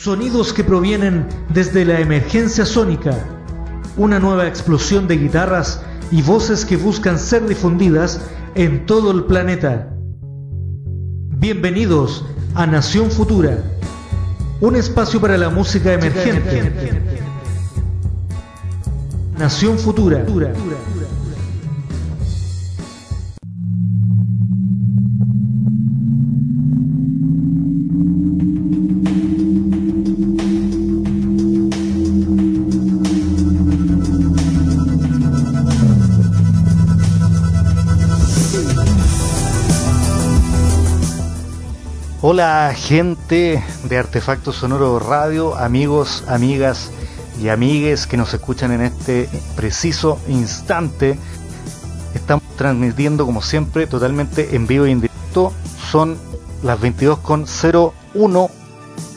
Sonidos que provienen desde la emergencia sónica. Una nueva explosión de guitarras y voces que buscan ser difundidas en todo el planeta. Bienvenidos a Nación Futura, un espacio para la música emergente. Nación Futura. Hola gente de Artefacto Sonoro Radio, amigos, amigas y amigues que nos escuchan en este preciso instante. Estamos transmitiendo como siempre totalmente en vivo e indirecto. Son las 22.01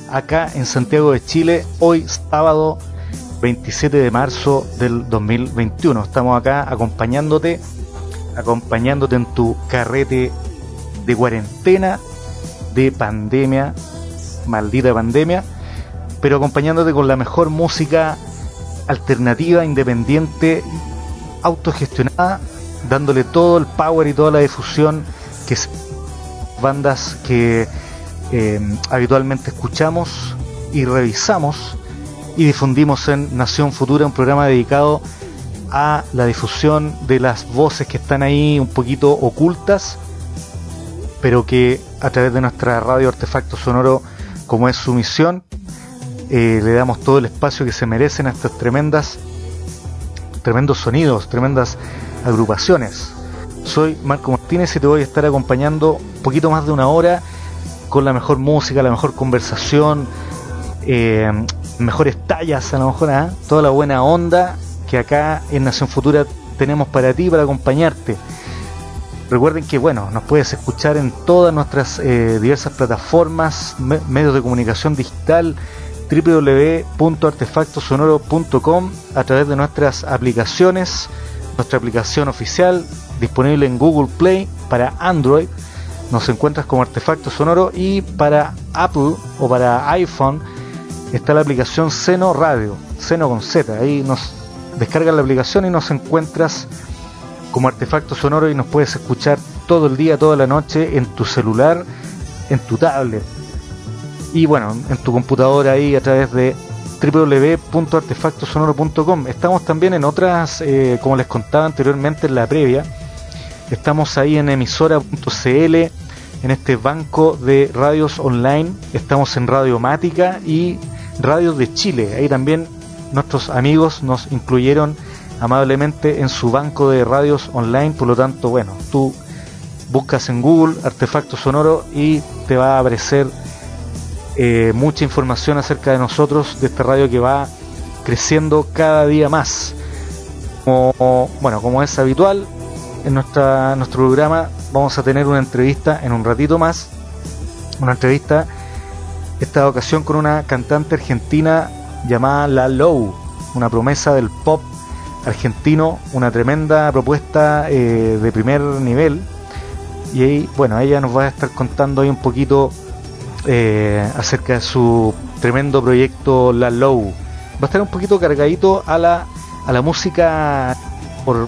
acá en Santiago de Chile, hoy sábado 27 de marzo del 2021. Estamos acá acompañándote, acompañándote en tu carrete de cuarentena de pandemia, maldita pandemia, pero acompañándote con la mejor música alternativa, independiente, autogestionada, dándole todo el power y toda la difusión que bandas que eh, habitualmente escuchamos y revisamos y difundimos en Nación Futura, un programa dedicado a la difusión de las voces que están ahí un poquito ocultas, pero que a través de nuestra radio Artefacto Sonoro, como es su misión, eh, le damos todo el espacio que se merecen a estas tremendas, tremendos sonidos, tremendas agrupaciones. Soy Marco Martínez y te voy a estar acompañando un poquito más de una hora con la mejor música, la mejor conversación, eh, mejores tallas, a lo mejor, ¿ah? toda la buena onda que acá en Nación Futura tenemos para ti, para acompañarte. Recuerden que bueno, nos puedes escuchar en todas nuestras eh, diversas plataformas, medios de comunicación digital, www.artefactosonoro.com a través de nuestras aplicaciones, nuestra aplicación oficial disponible en Google Play para Android, nos encuentras como Artefacto Sonoro y para Apple o para iPhone está la aplicación Seno Radio, Seno con Z, ahí nos descargas la aplicación y nos encuentras como artefacto sonoro y nos puedes escuchar todo el día, toda la noche en tu celular, en tu tablet. Y bueno, en tu computadora ahí a través de www.artefactosonoro.com. Estamos también en otras, eh, como les contaba anteriormente en la previa, estamos ahí en emisora.cl, en este banco de radios online, estamos en Radiomática y Radios de Chile, ahí también nuestros amigos nos incluyeron amablemente en su banco de radios online, por lo tanto, bueno, tú buscas en Google artefacto sonoro y te va a aparecer eh, mucha información acerca de nosotros, de esta radio que va creciendo cada día más. Como, bueno, como es habitual, en nuestra, nuestro programa vamos a tener una entrevista en un ratito más, una entrevista esta ocasión con una cantante argentina llamada La Low, una promesa del pop argentino, una tremenda propuesta eh, de primer nivel. Y ahí, bueno, ella nos va a estar contando ahí un poquito eh, acerca de su tremendo proyecto La Low. Va a estar un poquito cargadito a la, a la música por,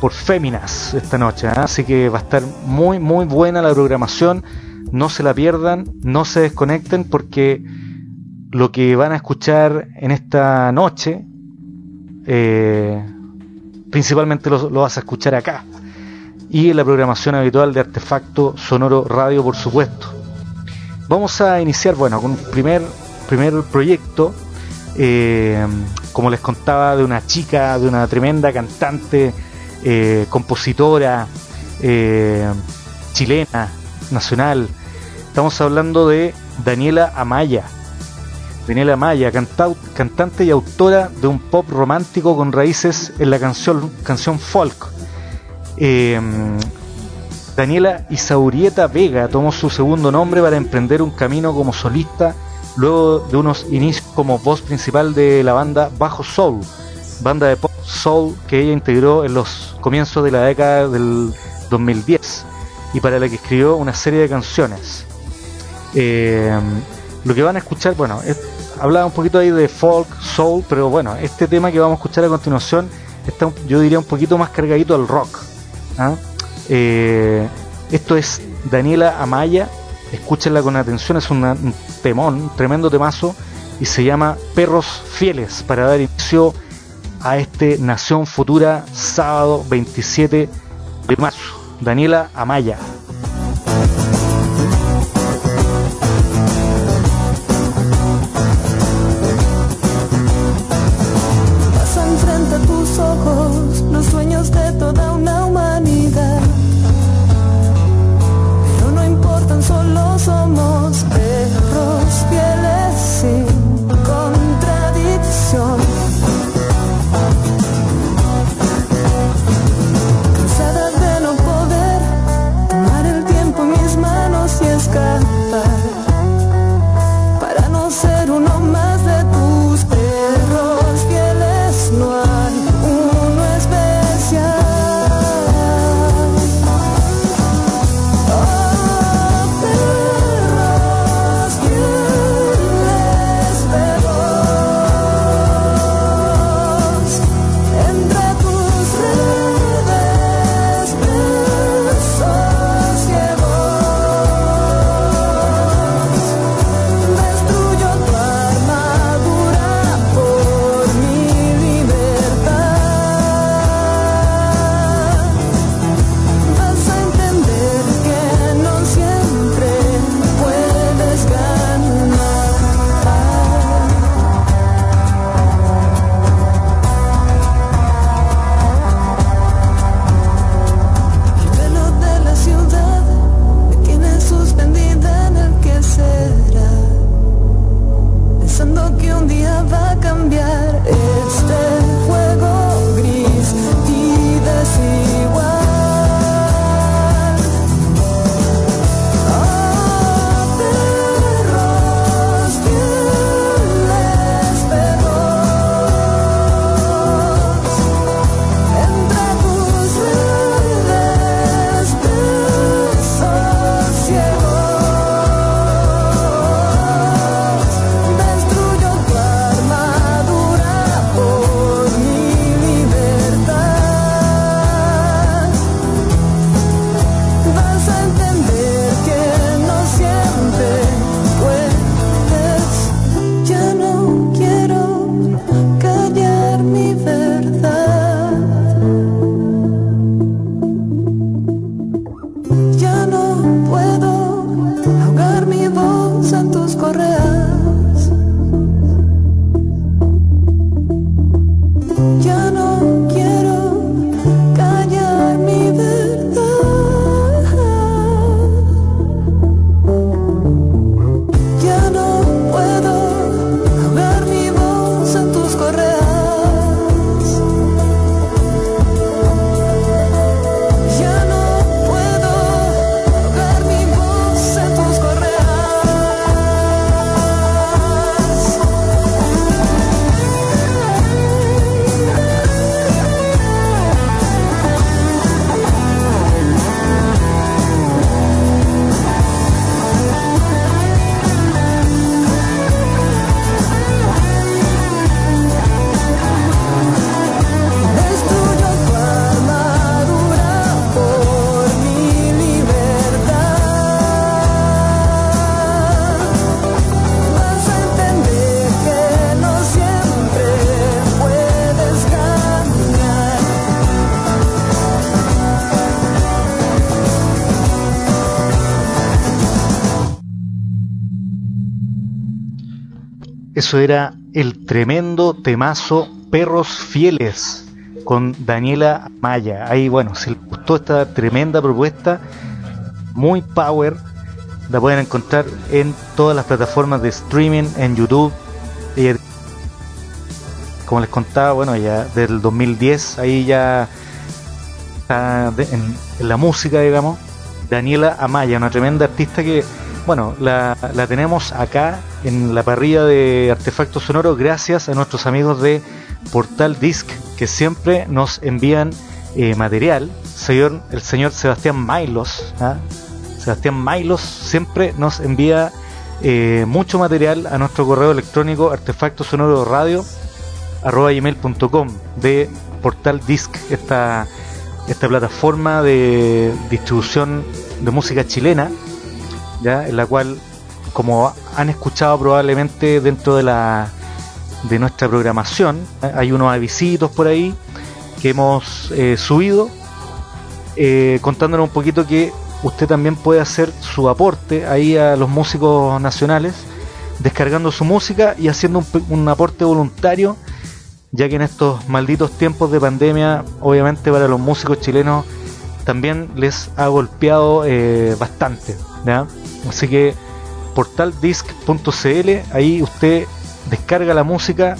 por féminas esta noche, ¿eh? así que va a estar muy, muy buena la programación. No se la pierdan, no se desconecten porque lo que van a escuchar en esta noche eh, principalmente lo, vas a escuchar acá. Y en la programación habitual de Artefacto Sonoro Radio, por supuesto. Vamos a iniciar, bueno, con un primer, primer proyecto, eh, como les contaba, de una chica, de una tremenda cantante, eh, compositora, chilena, nacional. Estamos hablando de Daniela Amaya Daniela Maya, cantante y autora de un pop romántico con raíces en la canción, canción folk. Em, Daniela Isaurieta Vega tomó su segundo nombre para emprender un camino como solista luego de unos inicios como voz principal de la banda Bajo Soul, banda de pop soul que ella integró en los comienzos de la década del 2010 y para la que escribió una serie de canciones. Em, Lo que van a escuchar, bueno, hablaba un poquito ahí de folk, soul, pero bueno, este tema que vamos a escuchar a continuación está, yo diría, un poquito más cargadito al rock. ¿ah? Eh, esto es Daniela Amaya, escúchenla con atención, es un temón, un tremendo temazo, y se llama Perros Fieles, para dar inicio a este Nación Futura, sábado 27 de marzo. Daniela Amaya. Eso era el tremendo temazo Perros Fieles con Daniela Maya. Ahí, bueno, si les gustó esta tremenda propuesta, muy power, la pueden encontrar en todas las plataformas de streaming, en YouTube. como les contaba, bueno, ya del 2010, ahí ya está en, en la música, digamos. Daniela Amaya, una tremenda artista que bueno, la, tenemos acá en la parrilla de artefactos sonoros gracias a nuestros amigos de Portal Disc que siempre nos envían eh, material. Señor, el señor Sebastián Mailos, ¿ah? Sebastián Mailos siempre nos envía eh, mucho material a nuestro correo electrónico artefacto sonoro radio gmail.com de Portal Disc, esta, esta plataforma de distribución de música chilena, ya en la cual, como han escuchado probablemente dentro de la de nuestra programación, hay unos avisitos por ahí que hemos eh, subido, eh, contándonos un poquito que usted también puede hacer su aporte ahí a los músicos nacionales, descargando su música y haciendo un, aporte voluntario, ya que en estos malditos tiempos de pandemia, obviamente para los músicos chilenos también les ha golpeado eh, bastante. Así que portaldisc.cl, ahí usted descarga la música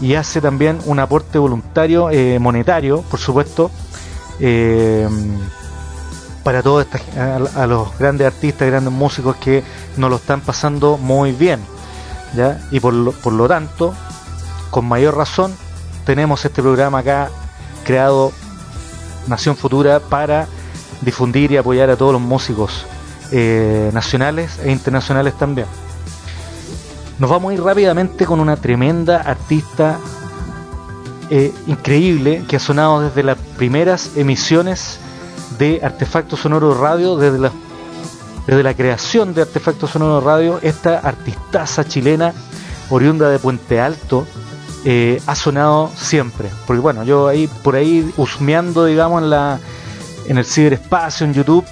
y hace también un aporte voluntario eh, monetario, por supuesto, eh, para todos a, los grandes artistas, grandes músicos que nos lo están pasando muy bien. ¿ya? Y por lo, por lo tanto, con mayor razón, tenemos este programa acá creado Nación Futura para difundir y apoyar a todos los músicos eh, nacionales e internacionales también. Nos vamos a ir rápidamente con una tremenda artista eh, increíble que ha sonado desde las primeras emisiones de Artefacto Sonoro Radio, desde la, creación de Artefacto Sonoro Radio, esta artistaza chilena, oriunda de Puente Alto, eh, ha sonado siempre. Porque bueno, yo ahí por ahí husmeando, digamos, en la en el ciberespacio, en YouTube,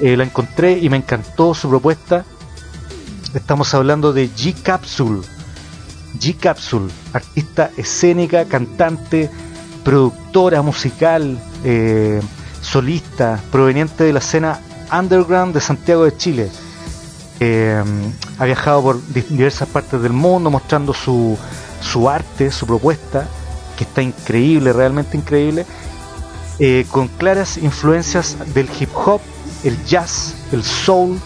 eh, la encontré y me encantó su propuesta Estamos hablando de G Capsule. G Capsule, artista escénica, cantante, productora musical, eh, solista, proveniente de la escena underground de Santiago de Chile. Eh, ha viajado por diversas partes del mundo mostrando su, su arte, su propuesta, que está increíble, realmente increíble, con claras influencias del hip hop, el jazz, el soul,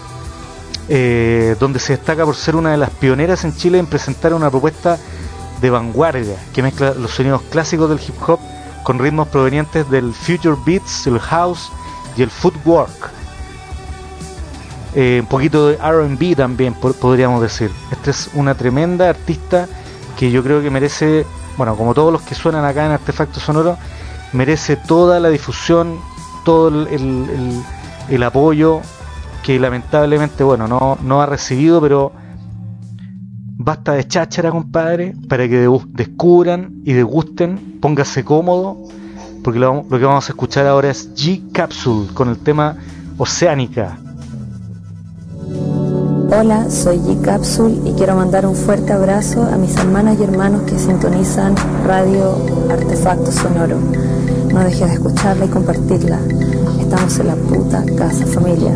eh, donde se destaca por ser una de las pioneras en Chile en presentar una propuesta de vanguardia que mezcla los sonidos clásicos del hip hop con ritmos provenientes del future beats, el house y el footwork. Eh, un poquito de RB también, podríamos decir. Esta es una tremenda artista que yo creo que merece, bueno, como todos los que suenan acá en Artefacto Sonoro, merece toda la difusión, todo el apoyo que lamentablemente, bueno, no, no ha recibido, pero basta de cháchara, compadre, para que descubran y degusten, póngase cómodo, porque lo, lo que vamos a escuchar ahora es G Capsule con el tema Oceánica. Hola, soy G Capsule y quiero mandar un fuerte abrazo a mis hermanas y hermanos que sintonizan Radio Artefacto Sonoro. No dejes de escucharla y compartirla. Estamos en la puta casa familia.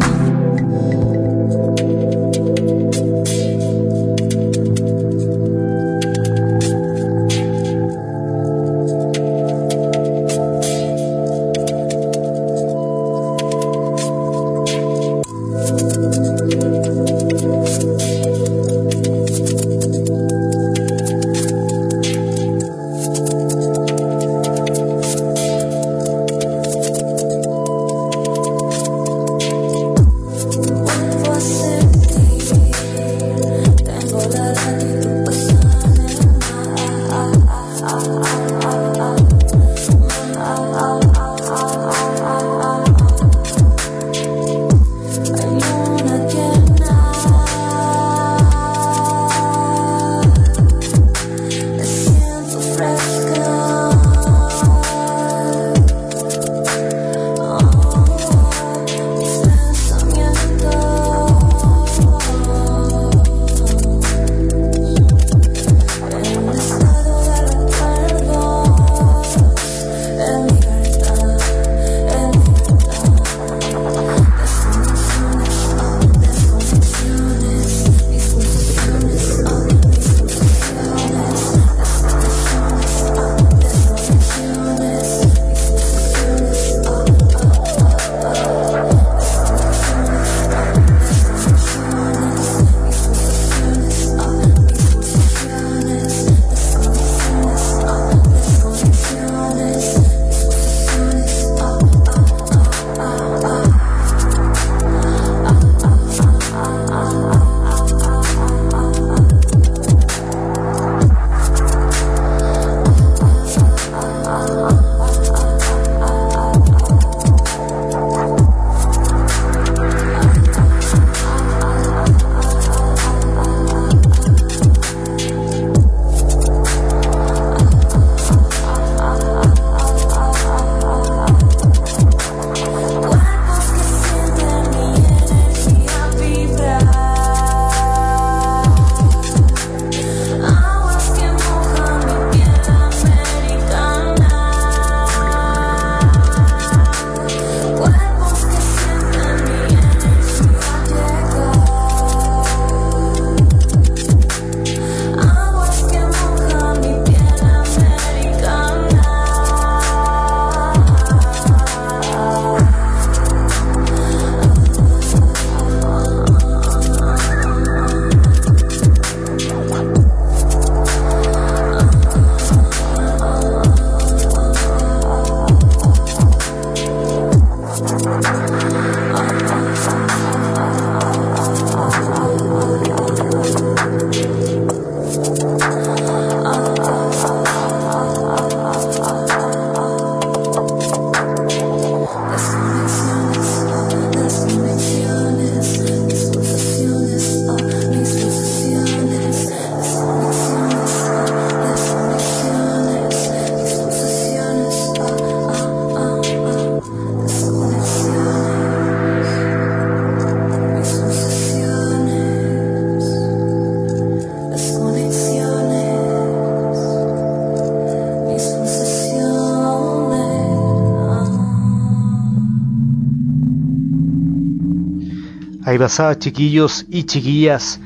Pasaba chiquillos y chiquillas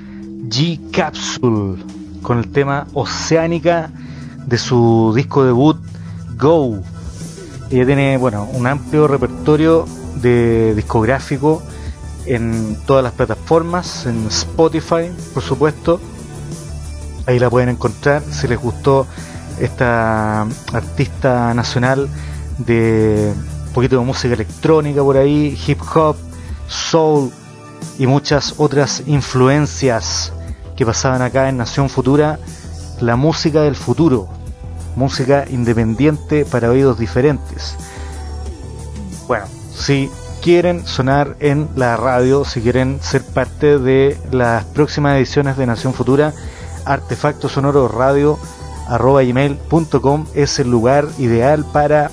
G Capsule con el tema Oceánica de su disco debut Go. Ella tiene bueno un amplio repertorio de discográfico en todas las plataformas, en Spotify, por supuesto. Ahí la pueden encontrar si les gustó esta artista nacional de un poquito de música electrónica por ahí, hip hop, soul y muchas otras influencias que pasaban acá en Nación Futura, la música del futuro, música independiente para oídos diferentes. Bueno, si quieren sonar en la radio, si quieren ser parte de las próximas ediciones de Nación Futura, Artefacto Sonoro Radio arroba gmail.com es el lugar ideal para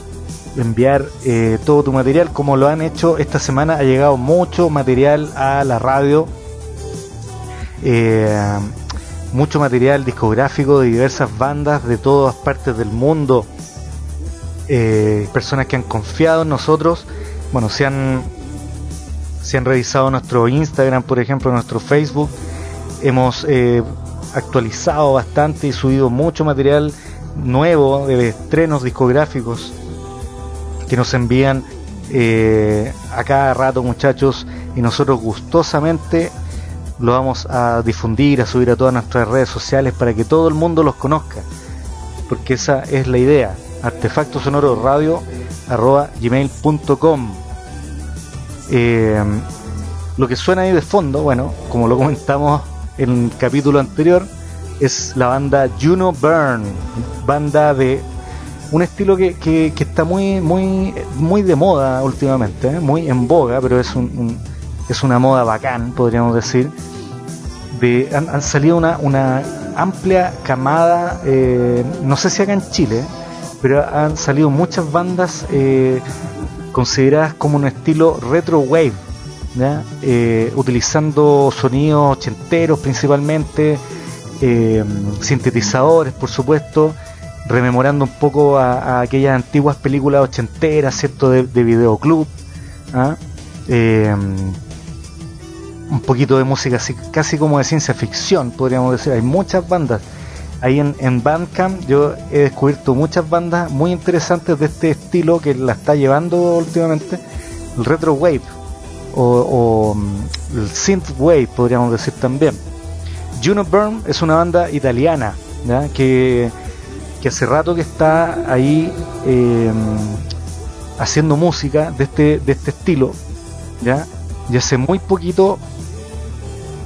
enviar eh, todo tu material como lo han hecho esta semana ha llegado mucho material a la radio eh, mucho material discográfico de diversas bandas de todas partes del mundo eh, personas que han confiado en nosotros. Bueno se han se han revisado nuestro Instagram por ejemplo nuestro Facebook. Hemos actualizado bastante y subido mucho material nuevo de estrenos discográficos que nos envían eh, a cada rato muchachos y nosotros gustosamente lo vamos a difundir, a subir a todas nuestras redes sociales para que todo el mundo los conozca, porque esa es la idea. Artefacto Sonoro Radio arroba eh, Lo que suena ahí de fondo, bueno, como lo comentamos en el capítulo anterior, es la banda Juno Burn, banda de un estilo que, que, está muy, muy, muy de moda últimamente, ¿eh? muy en boga, pero es, un, es una moda bacán, podríamos decir. De, han, salido una, una amplia camada, eh, no sé si acá en Chile, pero han salido muchas bandas eh, consideradas como un estilo retro wave, utilizando sonidos ochenteros principalmente, sintetizadores por supuesto, rememorando un poco a, aquellas antiguas películas ochenteras, ¿cierto? De, videoclub. ¿ah? Em, un poquito de música así, casi como de ciencia ficción, podríamos decir. Hay muchas bandas. Ahí en, en Bandcamp yo he descubierto muchas bandas muy interesantes de este estilo que la está llevando últimamente, el retro wave o, mm, el synth wave podríamos decir también. Juno Burn es una banda italiana que que hace rato que está ahí eh, haciendo música de este, de este estilo, ¿ya? Y hace muy poquito,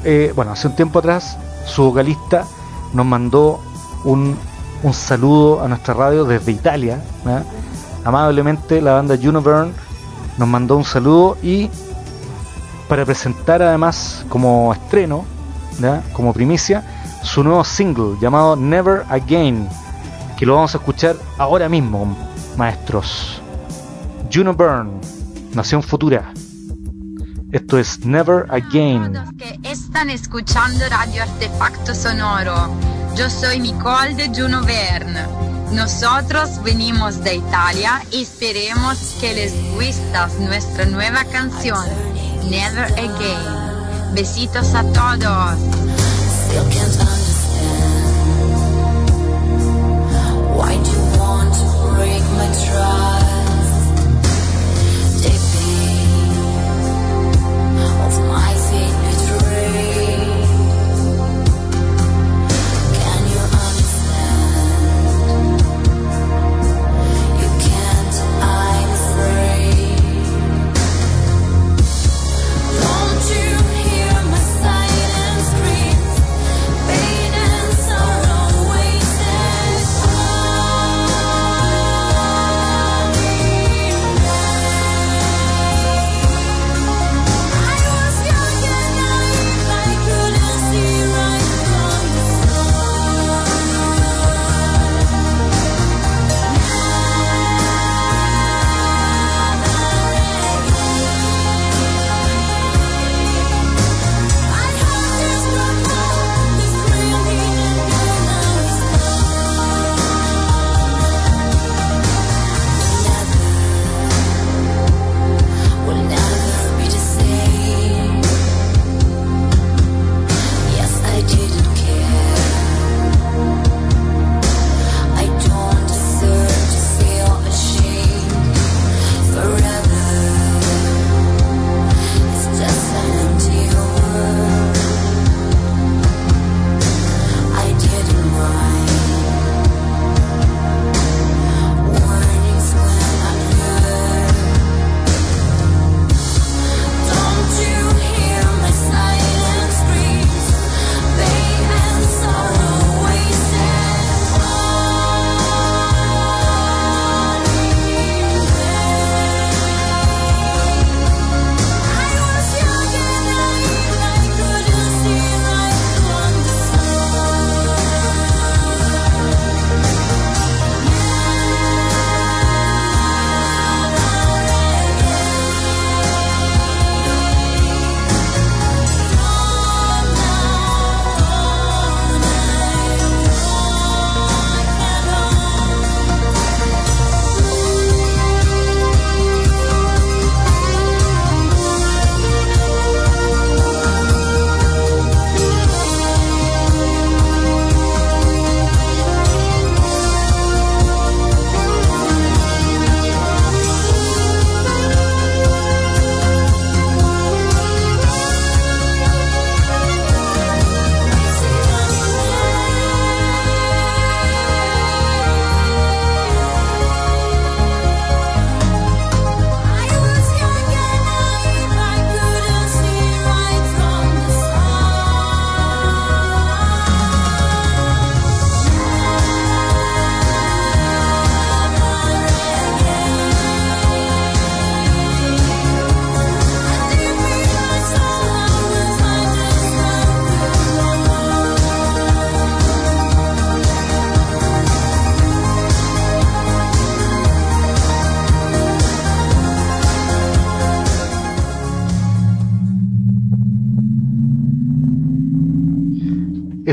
eh, bueno, hace un tiempo atrás, su vocalista nos mandó un, un saludo a nuestra radio desde Italia, amablemente la banda Juno Burn nos mandó un saludo y para presentar además como estreno, como primicia, su nuevo single llamado Never Again, que lo vamos a escuchar ahora mismo, maestros. Juno Byrne, Nación Futura. Esto es Never Again. Todos que están escuchando Radio Artefacto Sonoro. Yo soy Nicole de Juno Verne. Nosotros venimos de Italia y esperemos que les guste nuestra nueva canción, Never Again. Besitos a todos. and try.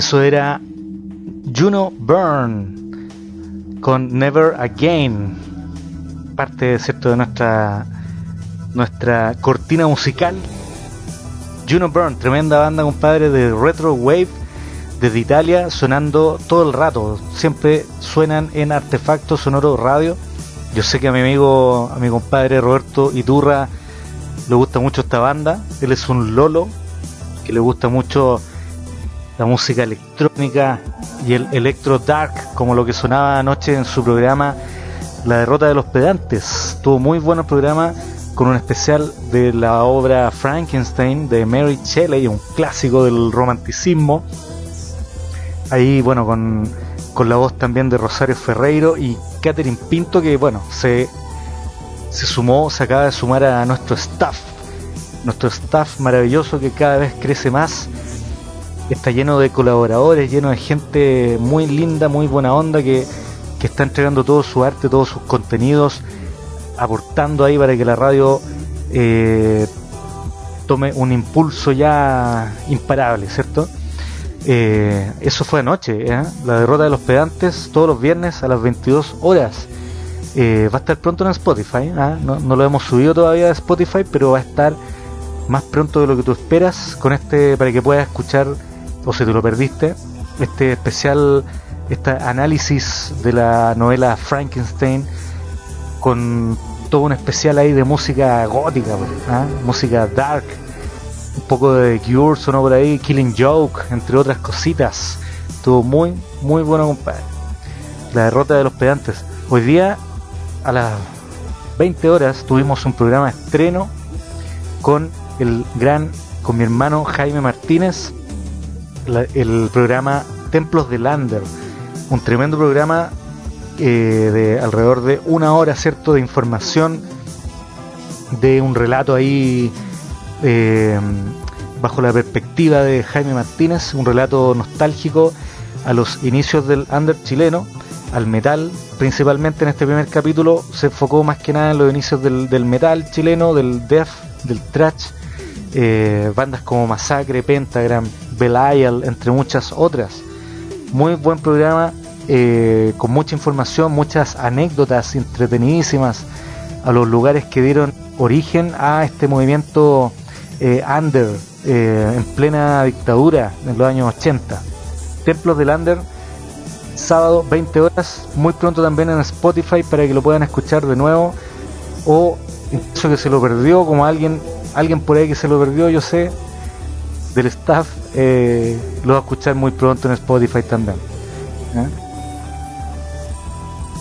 Eso era Juno Burn con Never Again, parte cierto de nuestra nuestra cortina musical. Juno Burn, tremenda banda, compadre, de retro wave desde Italia, sonando todo el rato. Siempre suenan en Artefacto Sonoro Radio. Yo sé que a mi amigo, a mi compadre Roberto Iturra le gusta mucho esta banda. Él es un lolo que le gusta mucho la música electrónica y el electro dark, como lo que sonaba anoche en su programa La derrota de los pedantes. Tuvo muy buen programa con un especial de la obra Frankenstein de Mary Shelley, un clásico del romanticismo. Ahí, bueno, con, con la voz también de Rosario Ferreiro y Catherine Pinto, que, bueno, se, se sumó, se acaba de sumar a nuestro staff. Nuestro staff maravilloso que cada vez crece más está lleno de colaboradores, lleno de gente muy linda, muy buena onda que, está entregando todo su arte, todos sus contenidos, aportando ahí para que la radio eh, tome un impulso ya imparable, ¿cierto? Eh, eso fue anoche, ¿eh? la derrota de los pedantes, todos los viernes a las 22 horas. va a estar pronto en Spotify, no, no, lo hemos subido todavía a Spotify, pero va a estar más pronto de lo que tú esperas con este para que puedas escuchar o si te lo perdiste, este especial, este análisis de la novela Frankenstein con todo un especial ahí de música gótica, pues, ¿ah? música dark, un poco de Cure sonó por ahí, Killing Joke, entre otras cositas. Estuvo muy, muy bueno, compadre. La derrota de los pedantes. Hoy día, a las 20 horas, tuvimos un programa estreno con el gran, con mi hermano Jaime Martínez, el programa Templos de Lander, un tremendo programa eh, de alrededor de una hora, ¿cierto?, de información, de un relato ahí eh, bajo la perspectiva de Jaime Martínez, un relato nostálgico a los inicios del under chileno, al metal, principalmente en este primer capítulo se enfocó más que nada en los inicios del, metal chileno, del death, del thrash, eh, bandas como Masacre, Pentagram, Belial, entre muchas otras. Muy buen programa, eh, con mucha información, muchas anécdotas entretenidísimas a los lugares que dieron origen a este movimiento eh, under en plena dictadura en los años 80. Templos del Under, sábado 20 horas, muy pronto también en Spotify para que lo puedan escuchar de nuevo o incluso que se lo perdió como alguien alguien por ahí que se lo perdió, yo sé, del staff, eh, lo va a escuchar muy pronto en Spotify también.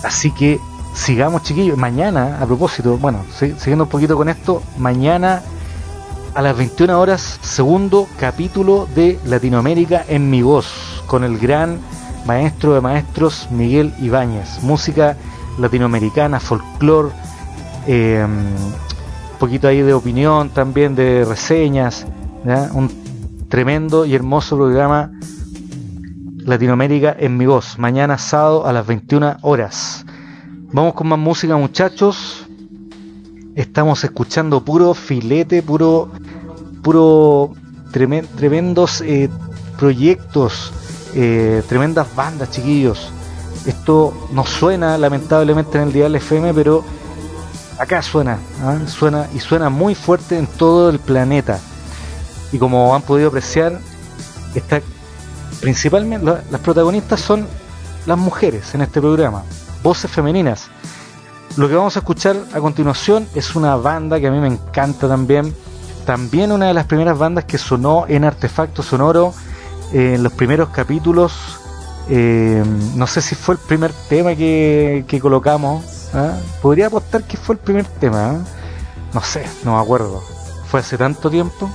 Así que sigamos chiquillos. Mañana, a propósito, bueno, siguiendo un poquito con esto, mañana a las 21 horas, segundo capítulo de Latinoamérica en mi voz, con el gran maestro de maestros Miguel Ibáñez. Música latinoamericana, folclore. Eh, poquito ahí de opinión también, de reseñas, un tremendo y hermoso programa Latinoamérica en mi voz, mañana sábado a las 21 horas. Vamos con más música muchachos. Estamos escuchando puro filete, puro, puro tremendos eh, proyectos, eh, tremendas bandas, chiquillos. Esto no suena lamentablemente en el Dial FM, pero acá suena, ¿ah? suena y suena muy fuerte en todo el planeta. Y como han podido apreciar, está principalmente las protagonistas son las mujeres en este programa, voces femeninas. Lo que vamos a escuchar a continuación es una banda que a mí me encanta también. También una de las primeras bandas que sonó en Artefacto Sonoro eh, en los primeros capítulos. Eh, no sé si fue el primer tema que, que colocamos ¿Ah? Podría apostar que fue el primer tema. ¿ah? No sé, no me acuerdo. Fue hace tanto tiempo.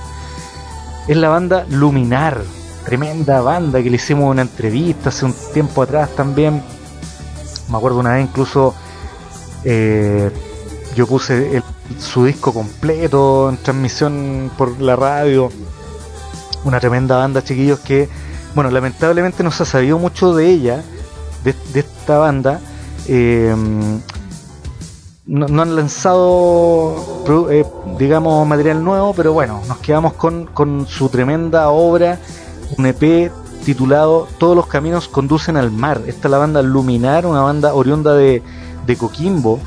Es la banda Luminar. Tremenda banda que le hicimos una entrevista hace un tiempo atrás también. Me acuerdo una vez incluso eh, yo puse su disco completo en transmisión por la radio. Una tremenda banda, chiquillos, que, bueno, lamentablemente no se ha sabido mucho de ella, de, esta banda. Eh, no, han lanzado, eh, digamos, material nuevo, pero bueno, nos quedamos con, con su tremenda obra, un EP titulado Todos los caminos conducen al mar. Esta es la banda Luminar, una banda oriunda de, de Coquimbo,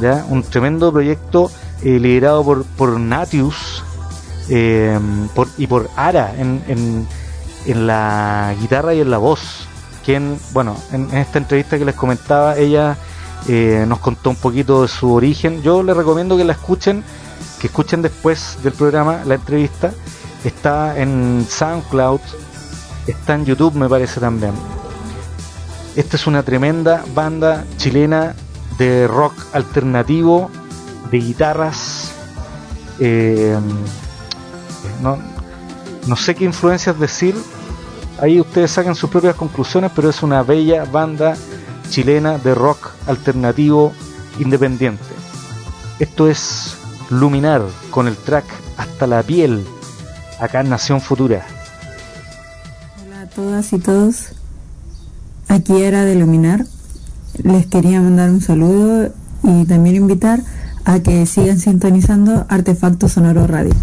¿ya? un tremendo proyecto eh, liderado por, por Natius por, y por Ara en, en, en, la guitarra y en la voz. Quien, bueno, en, en esta entrevista que les comentaba, ella eh, nos contó un poquito de su origen. Yo les recomiendo que la escuchen, que escuchen después del programa la entrevista. Está en SoundCloud, está en YouTube me parece también. Esta es una tremenda banda chilena de rock alternativo, de guitarras. Eh, no, no sé qué influencias decir. Ahí ustedes saquen sus propias conclusiones, pero es una bella banda chilena de rock alternativo independiente. Esto es Luminar con el track Hasta la piel, acá en Nación Futura. Hola a todas y todos, aquí era de Luminar. Les quería mandar un saludo y también invitar a que sigan sintonizando Artefacto Sonoro Radio.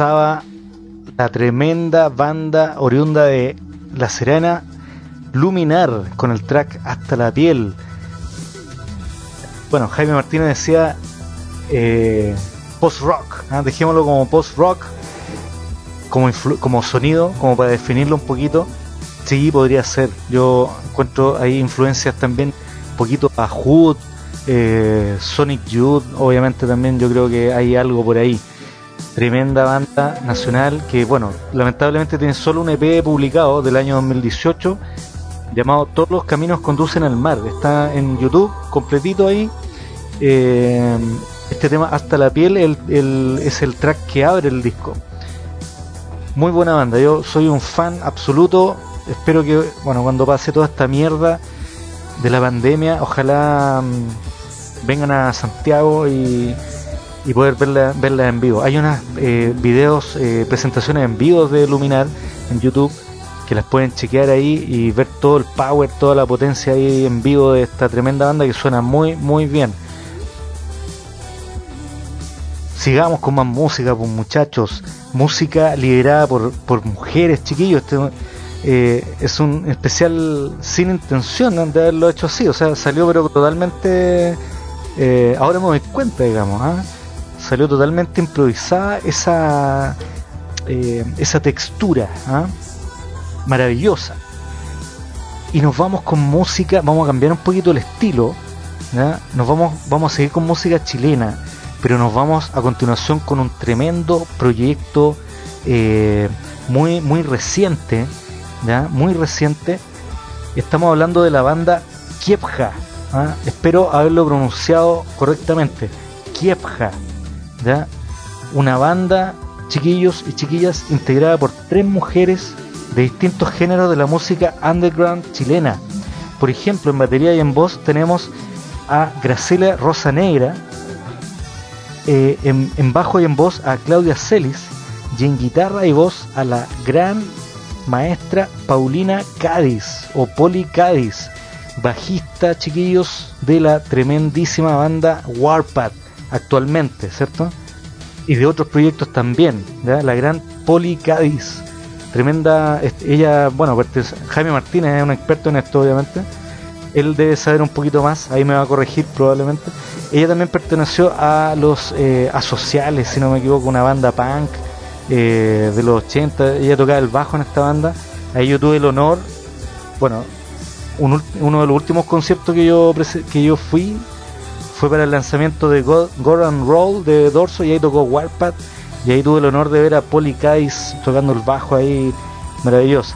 La tremenda banda oriunda de La Serena, Luminar, con el track Hasta la piel. Bueno, Jaime Martínez decía eh, post-rock, ¿ah? dejémoslo como post-rock, como, como sonido, como para definirlo un poquito. Sí, podría ser. Yo encuentro ahí influencias también un poquito a Hood, eh, Sonic Youth, obviamente también yo creo que hay algo por ahí tremenda banda nacional que, bueno, lamentablemente tiene solo un EP publicado del año 2018 llamado Todos los caminos conducen al mar. Está en YouTube, completito ahí. Eh, este tema, Hasta la piel, es el track que abre el disco. Muy buena banda, yo soy un fan absoluto. Espero que, bueno, cuando pase toda esta mierda de la pandemia, ojalá mm, vengan a Santiago y, poder verla, verla en vivo. Hay unas eh, videos, eh, presentaciones en vivo de Luminar en YouTube que las pueden chequear ahí y ver todo el power, toda la potencia ahí en vivo de esta tremenda banda que suena muy, muy bien. Sigamos con más música, pues muchachos. Música liderada por, por mujeres, chiquillos. Este, eh, es un especial sin intención de haberlo hecho así. O sea, salió pero totalmente... Eh, ahora me doy cuenta, digamos. Salió totalmente improvisada esa, eh, esa textura. ¿ah? maravillosa. Y nos vamos con música, vamos a cambiar un poquito el estilo, nos vamos, vamos a seguir con música chilena, pero nos vamos a continuación con un tremendo proyecto eh, muy, muy reciente, muy reciente. Estamos hablando de la banda Kiepja, ¿ah? espero haberlo pronunciado correctamente, Kiepja, una banda, chiquillos y chiquillas, integrada por tres mujeres de distintos géneros de la música underground chilena. Por ejemplo, en batería y en voz tenemos a Graciela Rosa Negra, eh, en, bajo y en voz a Claudia Celis, y en guitarra y voz a la gran maestra Paulina Cádiz o Poli Cádiz, bajista, chiquillos, de la tremendísima banda Warpath actualmente, ¿cierto? Y de otros proyectos también, la gran Poli Cádiz tremenda. Ella, bueno, Jaime Martínez es un experto en esto, obviamente. Él debe saber un poquito más, ahí me va a corregir probablemente. Ella también perteneció a los eh, Asociales, si no me equivoco, una banda punk eh, de los 80. Ella tocaba el bajo en esta banda. Ahí yo tuve el honor, bueno, uno de los últimos conciertos que yo, que yo fui fue para el lanzamiento de Gordon Roll de Dorso y ahí tocó Warpath y ahí tuve el honor de ver a Polly Kais tocando el bajo ahí, maravillosa.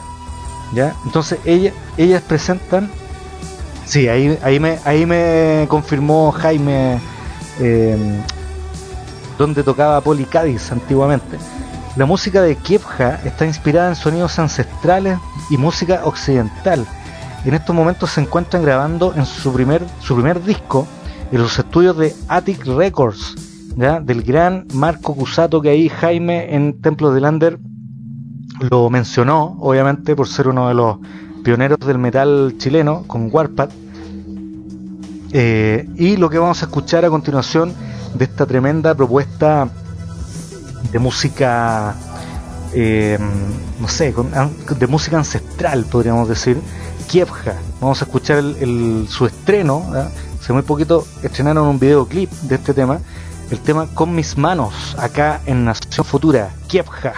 ¿Ya? Entonces ella, ellas presentan, sí, ahí, ahí, me, ahí me confirmó Jaime eh, donde tocaba Polly Cádiz antiguamente. La música de Kievja está inspirada en sonidos ancestrales y música occidental. En estos momentos se encuentran grabando en su primer, su primer disco en los estudios de Attic Records del gran Marco Cusato que ahí Jaime en Templo de Lander lo mencionó, obviamente por ser uno de los pioneros del metal chileno con Warpath. Eh, y lo que vamos a escuchar a continuación de esta tremenda propuesta de música, eh, no sé, de música ancestral, podríamos decir, Kievja. Vamos a escuchar su estreno. Hace muy poquito estrenaron un videoclip de este tema el tema Con mis manos, acá en Nación Futura, Kievja.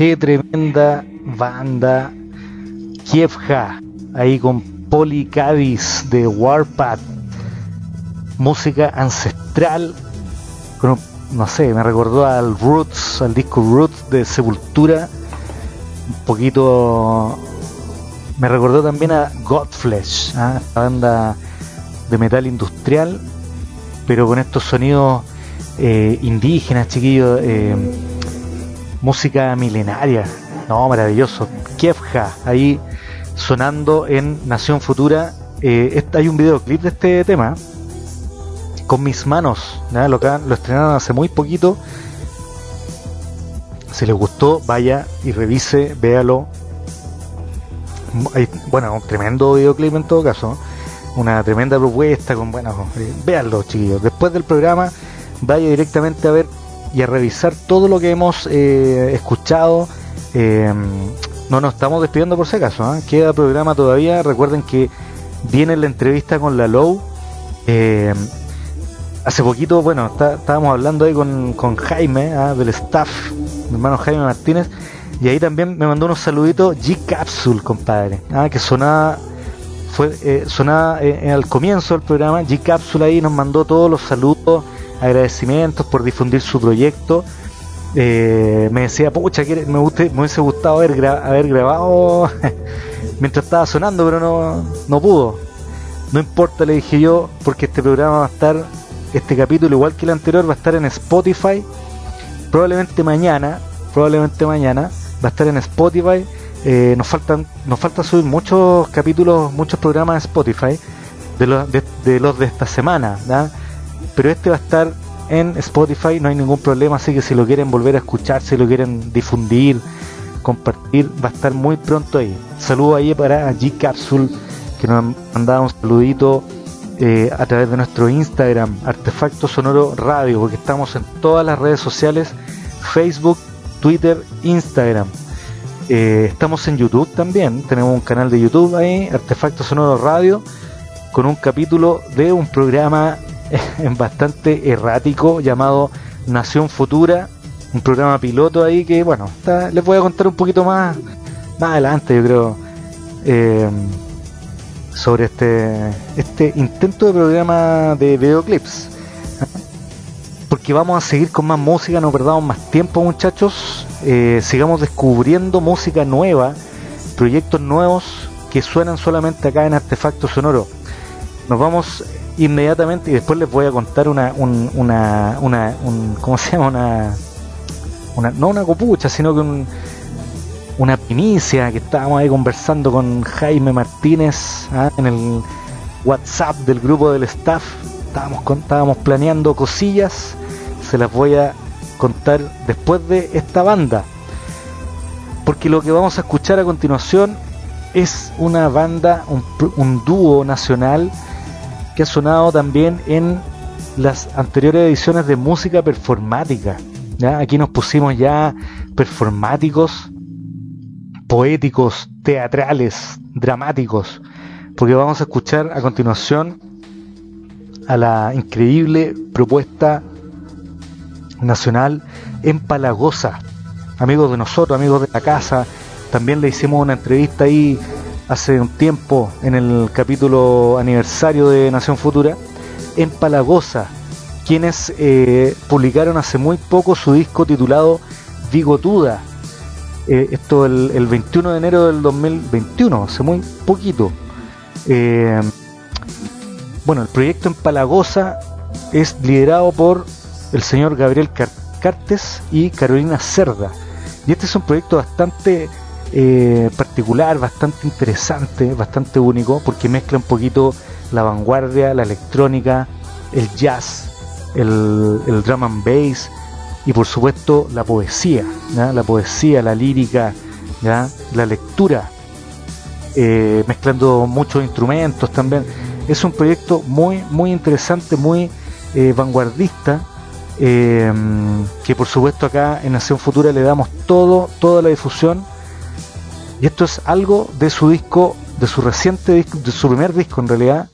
Qué tremenda banda. Kievja, ahí con Poli Cádiz de Warpath, música ancestral, no sé, me recordó al Roots, al disco Roots de Sepultura, un poquito, me recordó también a Godflesh, ¿ah? la banda de metal industrial, pero con estos sonidos eh, indígenas, chiquillos, eh, música milenaria, no, maravilloso, Kievja, ahí sonando en Nación Futura. Eh, hay un videoclip de este tema con mis manos, lo, lo estrenaron hace muy poquito. Si les gustó, vaya y revise, véalo. bueno, un tremendo videoclip en todo caso. Una tremenda propuesta con, bueno, eh, véanlo chiquillos. Después del programa, vaya directamente a ver y a revisar todo lo que hemos eh, escuchado. No nos estamos despidiendo por si acaso, ¿eh? queda programa todavía. Recuerden que viene la entrevista con la Low. Eh, hace poquito, bueno, estábamos hablando ahí con, Jaime, ¿ah? del staff, mi hermano Jaime Martínez, y ahí también me mandó unos saluditos G-Capsule, compadre, que sonaba, fue, eh, sonaba eh, al comienzo del programa. G-Capsule ahí nos mandó todos los saludos, agradecimientos por difundir su proyecto. Eh, me decía, pucha, me, me hubiese gustado haber, grabado mientras estaba sonando, pero no, no pudo. No importa, le dije yo, porque este programa va a estar, este capítulo, igual que el anterior, va a estar en Spotify. Probablemente mañana, probablemente mañana, va a estar en Spotify. Eh, nos faltan, nos falta subir muchos capítulos, muchos programas en Spotify de los de los de esta semana, pero este va a estar en Spotify, no hay ningún problema, así que si lo quieren volver a escuchar, si lo quieren difundir, compartir, va a estar muy pronto ahí. Saludo ahí para G Capsule, que nos mandaba un saludito eh, a través de nuestro Instagram, Artefacto Sonoro Radio, porque estamos en todas las redes sociales, Facebook, Twitter, Instagram. Eh, estamos en YouTube también, tenemos un canal de YouTube ahí, Artefacto Sonoro Radio, con un capítulo de un programa bastante errático llamado Nación Futura, un programa piloto ahí que, bueno, les voy a contar un poquito más, más adelante, yo creo, eh, sobre este, este intento de programa de videoclips. Porque vamos a seguir con más música, no perdamos más tiempo muchachos, eh, sigamos descubriendo música nueva, proyectos nuevos que suenan solamente acá en Artefacto Sonoro. Nos vamos inmediatamente y después les voy a contar una, una, una un, ¿cómo se llama? Una, una, no una copucha, sino que una primicia que estábamos ahí conversando con Jaime Martínez ¿ah? en el WhatsApp del grupo del staff. Estábamos, estábamos planeando cosillas, se las voy a contar después de esta banda. Porque lo que vamos a escuchar a continuación es una banda, un, un dúo nacional que ha sonado también en las anteriores ediciones de música performática. ¿ya? Aquí nos pusimos ya performáticos, poéticos, teatrales, dramáticos, porque vamos a escuchar a continuación a la increíble propuesta nacional Empalagosa, amigos de nosotros, amigos de la casa. También le hicimos una entrevista ahí hace un tiempo en el capítulo aniversario de Nación Futura, en Palagosa, quienes eh, publicaron hace muy poco su disco titulado Bigotuda. Eh, esto el, 21 de enero del 2021, hace muy poquito. Eh, bueno, el proyecto en Palagosa es liderado por el señor Gabriel Cartes y Carolina Cerda. Y este es un proyecto bastante eh, particular, bastante interesante, bastante único, porque mezcla un poquito la vanguardia, la electrónica, el jazz, el, el drum and bass y por supuesto la poesía, la poesía, la lírica, ¿ya? la lectura, eh, mezclando muchos instrumentos también. Es un proyecto muy, muy interesante, muy eh, vanguardista, que por supuesto acá en Nación Futura le damos todo, toda la difusión y esto es algo de su disco, de su reciente disco, de su primer disco en realidad,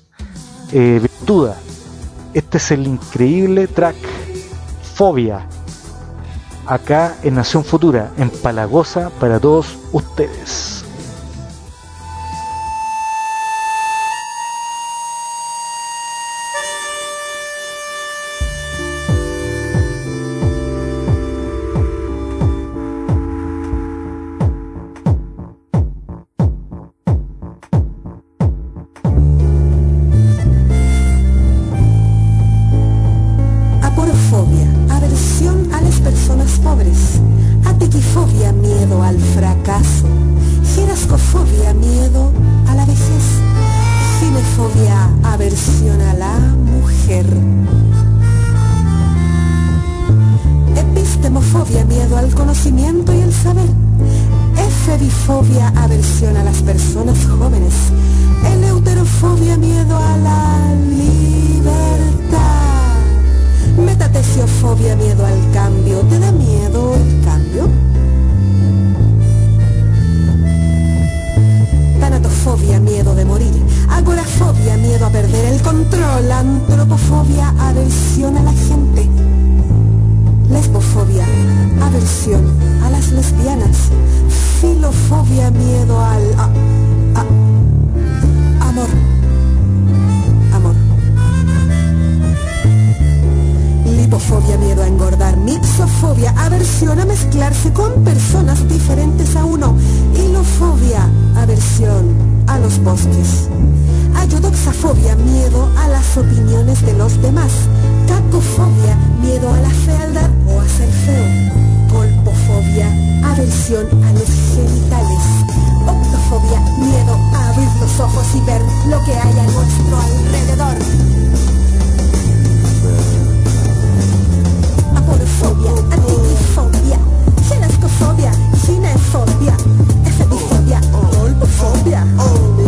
eh, Virtuda. Este es el increíble track Fobia. acá en Nación Futura, en Palagosa, para todos ustedes. repulsión a las lesbianas, filofobia, miedo al... Amor. Amor. Lipofobia, miedo a engordar. Mixofobia, aversión a mezclarse con personas diferentes a uno. Hilofobia, aversión a los bosques. Ayodoxafobia, miedo a las opiniones de los demás. Cacofobia, miedo a la fealdad o a ser feo golpofobia, aversión a los genitales, optofobia, miedo a abrir los ojos y ver lo que hay a nuestro alrededor. Aporofobia, antifobia, genascofobia, ginefobia, efedifobia, golpofobia,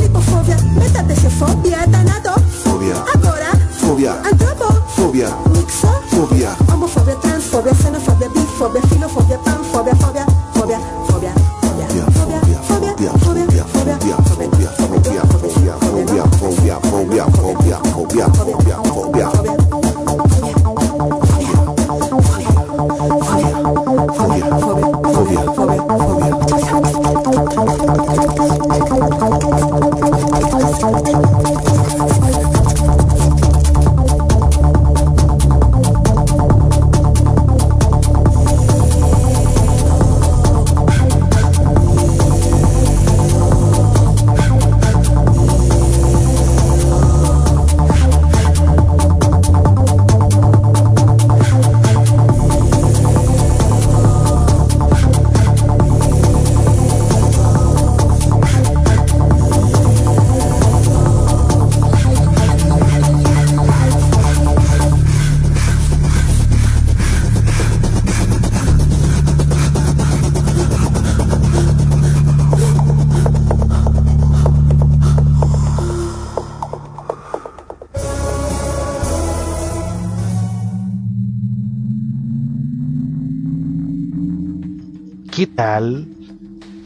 lipofobia, metatesiofobia, tanatofobia, agorafobia, antropofobia, mixofobia, homofobia, transfobia, xenofobia, phobia, phenophobia, for phobia.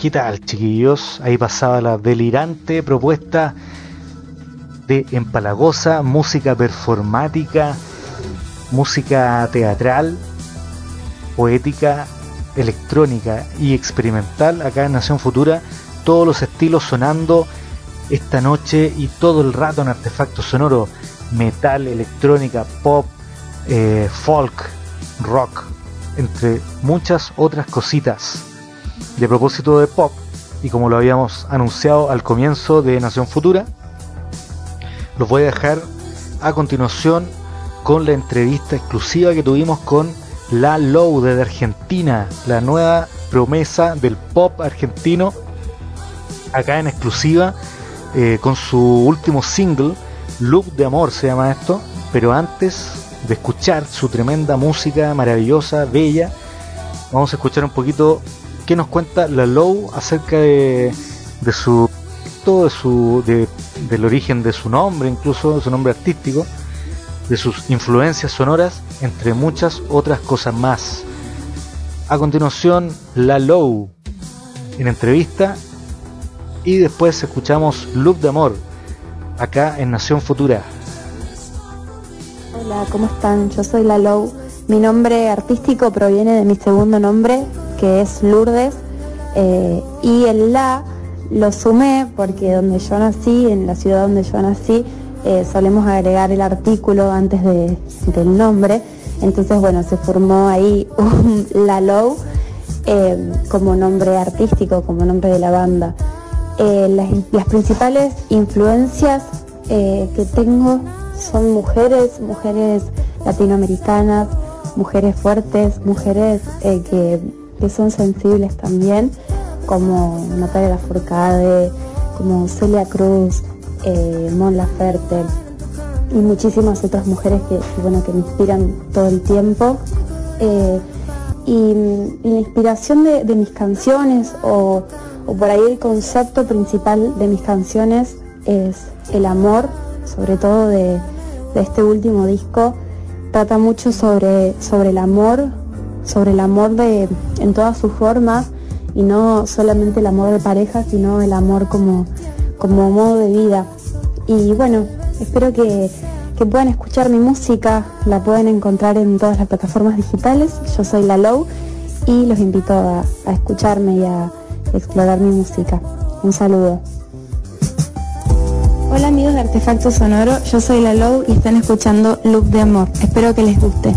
¿Qué tal, chiquillos? Ahí pasaba la delirante propuesta de Empalagosa, música performática, música teatral, poética, electrónica y experimental acá en Nación Futura. Todos los estilos sonando esta noche y todo el rato en artefacto sonoro. Metal, electrónica, pop, eh, folk, rock, entre muchas otras cositas de propósito de pop, y como lo habíamos anunciado al comienzo de Nación Futura, los voy a dejar a continuación con la entrevista exclusiva que tuvimos con La Low de Argentina, la nueva promesa del pop argentino, acá en exclusiva, eh, con su último single, Look de Amor se llama esto, pero antes de escuchar su tremenda música maravillosa, bella, vamos a escuchar un poquito qué nos cuenta la Low acerca de, de su de su de, del origen de su nombre, incluso de su nombre artístico, de sus influencias sonoras, entre muchas otras cosas más. A continuación, la Low en entrevista y después escuchamos Loop de Amor acá en Nación Futura. Hola, ¿cómo están? Yo soy la Low Mi nombre artístico proviene de mi segundo nombre, que es Lourdes, eh, y el la lo sumé porque donde yo nací, en la ciudad donde yo nací, eh, solemos agregar el artículo antes del nombre. Entonces, bueno, se formó ahí un Lalou eh, como nombre artístico, como nombre de la banda. Las, principales influencias que tengo son mujeres, mujeres latinoamericanas, mujeres fuertes, mujeres que que son sensibles también, como Natalia Lafourcade, como Celia Cruz, eh, Mon Laferte y muchísimas otras mujeres que, bueno, que me inspiran todo el tiempo. Eh, y, la inspiración de, mis canciones o, por ahí el concepto principal de mis canciones es el amor, sobre todo de, este último disco, trata mucho sobre, sobre el amor, sobre el amor de, en todas sus formas y no solamente el amor de pareja, sino el amor como, como modo de vida. Y bueno, espero que, puedan escuchar mi música, la pueden encontrar en todas las plataformas digitales. Yo soy La Low y los invito a, a escucharme y a explorar mi música. Un saludo. Hola amigos de Artefacto Sonoro, yo soy La Low y están escuchando Loop de Amor. Espero que les guste.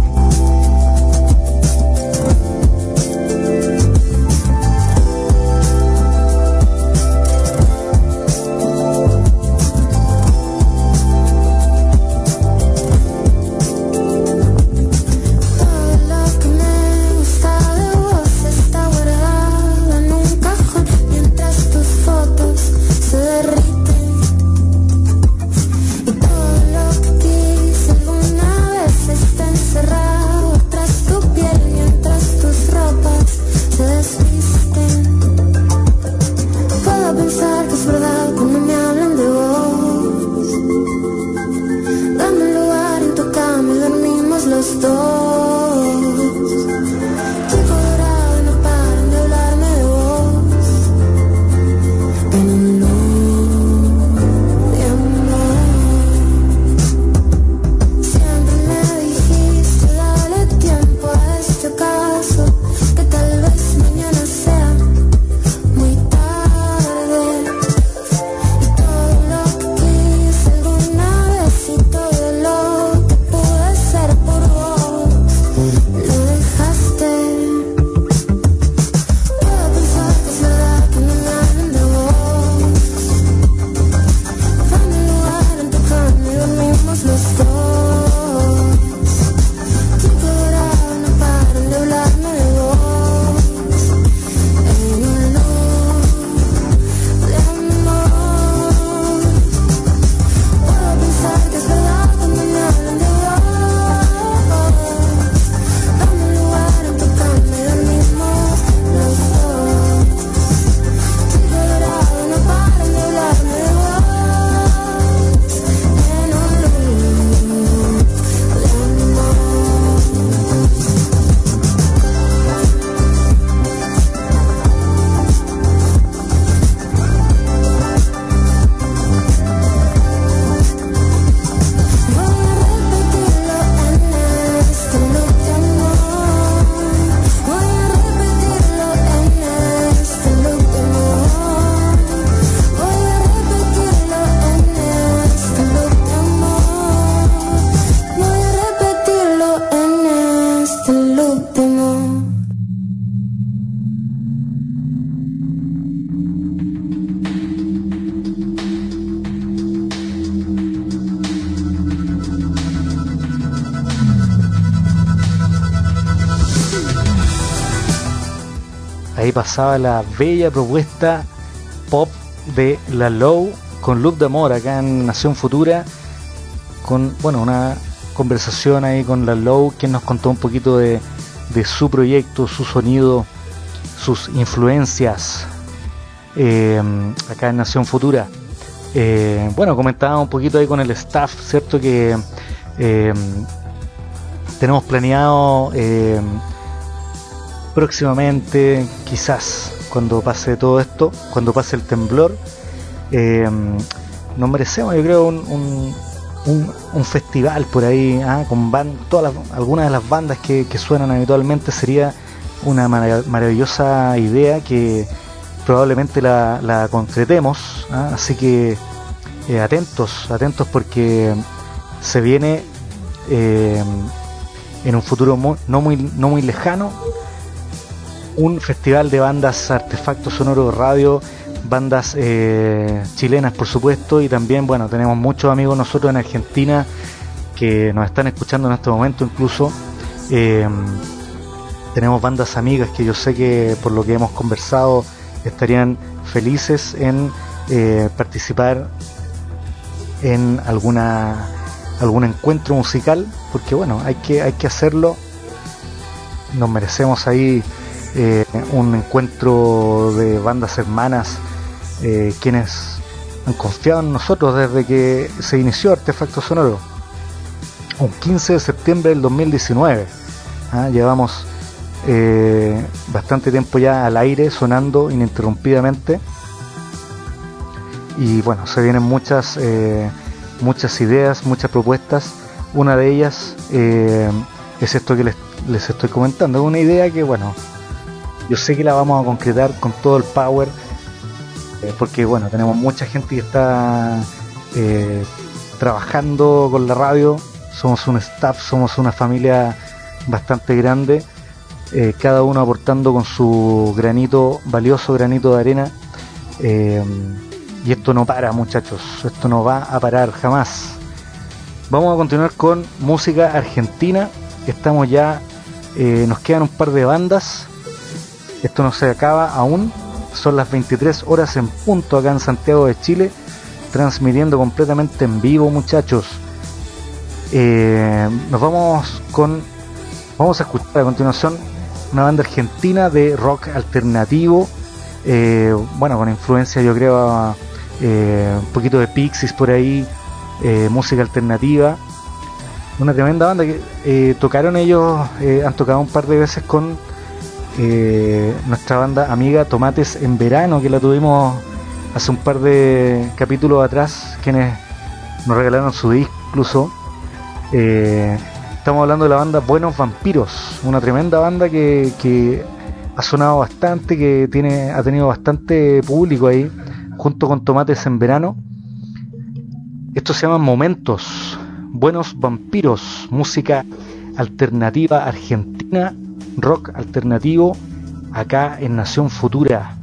Pasaba la bella propuesta pop de La Low con Loop de Amor acá en Nación Futura con bueno una conversación ahí con La Low quien nos contó un poquito de, su proyecto, su sonido, sus influencias eh, acá en Nación Futura. Eh, bueno, comentaba un poquito ahí con el staff, ¿cierto? Que eh, tenemos planeado próximamente, quizás cuando pase todo esto, cuando pase el temblor, eh, nos merecemos, yo creo, un, un, festival por ahí, ¿ah? con todas algunas de las bandas que, suenan habitualmente sería una maravillosa idea que probablemente la, concretemos, ¿ah? así que eh, atentos, atentos porque se viene eh, en un futuro no, muy, no muy lejano un festival de bandas artefactos sonoros radio bandas eh, chilenas por supuesto y también bueno tenemos muchos amigos nosotros en Argentina que nos están escuchando en este momento incluso. Eh, tenemos bandas amigas que yo sé que por lo que hemos conversado estarían felices en eh, participar en alguna algún encuentro musical porque bueno hay que hay que hacerlo. Nos merecemos ahí un encuentro de bandas hermanas eh, quienes han confiado en nosotros desde que se inició Artefacto Sonoro. Un 15 de septiembre del 2019. ¿ah? Llevamos eh, bastante tiempo ya al aire sonando ininterrumpidamente. Y bueno, se vienen muchas, eh, muchas ideas, muchas propuestas. Una de ellas es esto que les, les estoy comentando. Una idea que, bueno, yo sé que la vamos a concretar con todo el power eh, porque bueno, tenemos mucha gente que está eh, trabajando con la radio, somos un staff, somos una familia bastante grande, eh, cada uno aportando con su granito, valioso granito de arena. y esto no para muchachos, esto no va a parar jamás. Vamos a continuar con música argentina. Estamos ya, nos quedan un par de bandas. Esto no se acaba aún, son las 23 horas en punto acá en Santiago de Chile, transmitiendo completamente en vivo, muchachos. Eh, nos vamos con. Vamos a escuchar a continuación una banda argentina de rock alternativo. Eh, bueno, con influencia, yo creo, eh, un poquito de Pixies por ahí, música alternativa. Una tremenda banda que tocaron ellos, han tocado un par de veces con eh, nuestra banda amiga Tomates en Verano, que la tuvimos hace un par de capítulos atrás, quienes nos regalaron su disco incluso. Eh, estamos hablando de la banda Buenos Vampiros, una tremenda banda que, ha sonado bastante, que tiene, ha tenido bastante público ahí, junto con Tomates en Verano. Esto se llama Momentos, Buenos Vampiros, música alternativa argentina rock alternativo acá en Nación Futura.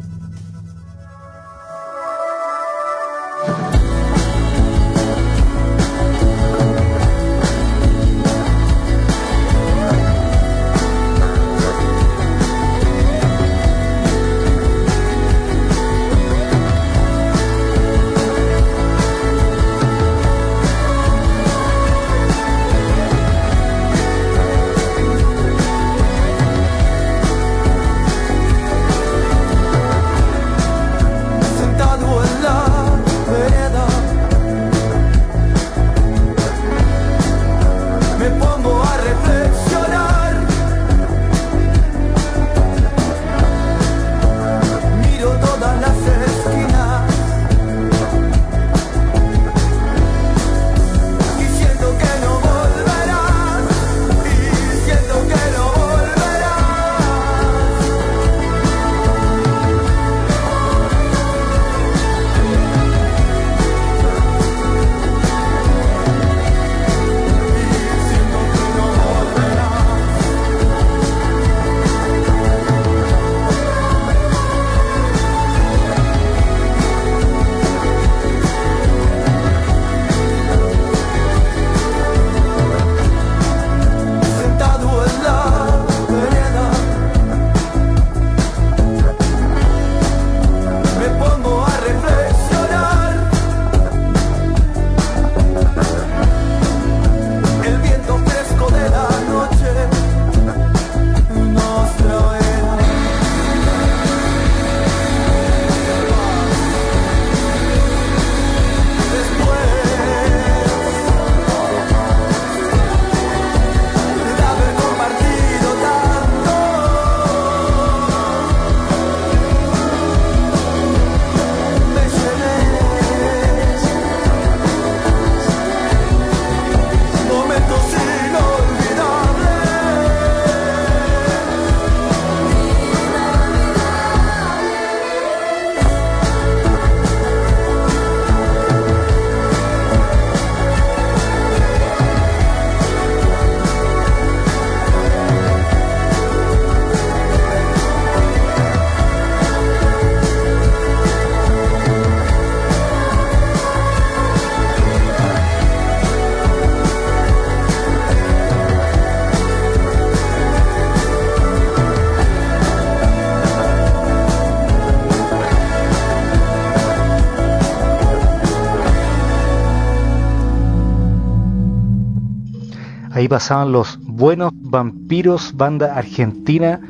Ahí pasaban los buenos vampiros, banda argentina,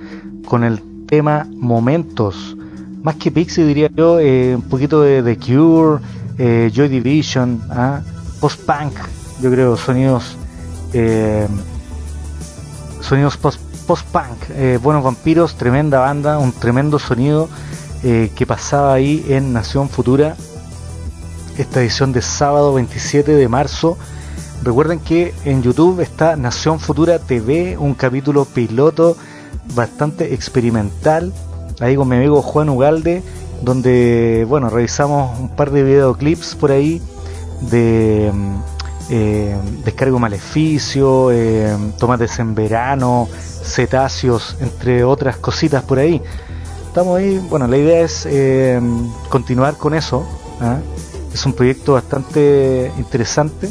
con el tema Momentos. Más que Pixie diría yo, eh, un poquito de The Cure, eh, Joy Division, ¿ah? post-punk, yo creo, sonidos, eh, sonidos post-punk, buenos vampiros, tremenda banda, un tremendo sonido que pasaba ahí en Nación Futura, esta edición de sábado 27 de marzo Recuerden que en YouTube está Nación Futura TV, un capítulo piloto bastante experimental, ahí con mi amigo Juan Ugalde, donde, bueno, revisamos un par de videoclips por ahí de mm, eh, descargo maleficio, eh, tomates en verano, cetáceos, entre otras cositas por ahí. Estamos ahí, bueno, la idea es eh, continuar con eso. ¿ah? Es un proyecto bastante interesante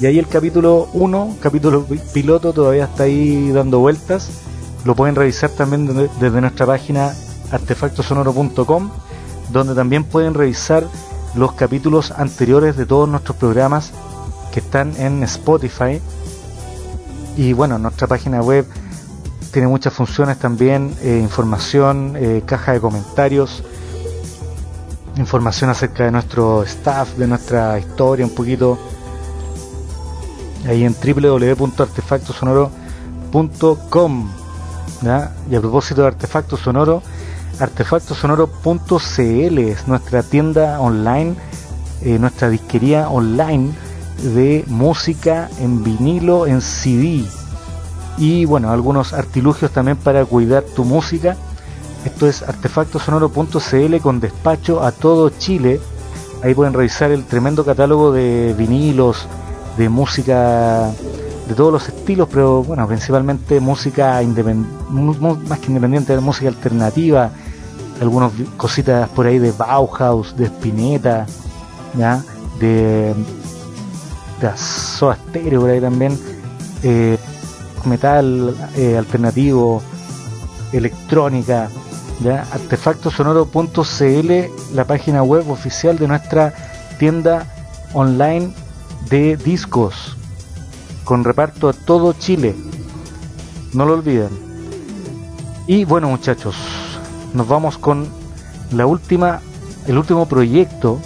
y ahí el capítulo 1, capítulo piloto, todavía está ahí dando vueltas. Lo pueden revisar también desde nuestra página artefactosonoro.com, donde también pueden revisar los capítulos anteriores de todos nuestros programas que están en Spotify. Y bueno, nuestra página web tiene muchas funciones también, eh, información, eh, caja de comentarios, información acerca de nuestro staff, de nuestra historia, un poquito ahí en www.artefactosonoro.com. Y a propósito de artefacto sonoro, artefactosonoro.cl es nuestra tienda online, eh, nuestra disquería online de música en vinilo, en CD. Y bueno, algunos artilugios también para cuidar tu música. Esto es artefactosonoro.cl con despacho a todo Chile. Ahí pueden revisar el tremendo catálogo de vinilos, de música de todos los estilos, pero bueno, principalmente música independiente, más que independiente, de música alternativa, algunas cositas por ahí de Bauhaus, de Spinetta, ¿ya? de, de Soda Stereo por ahí también, eh, metal eh, alternativo, electrónica, ¿ya? artefactosonoro.cl, la página web oficial de nuestra tienda online de discos con reparto a todo Chile. No lo olviden. Y bueno muchachos, nos vamos con la última, el último proyecto.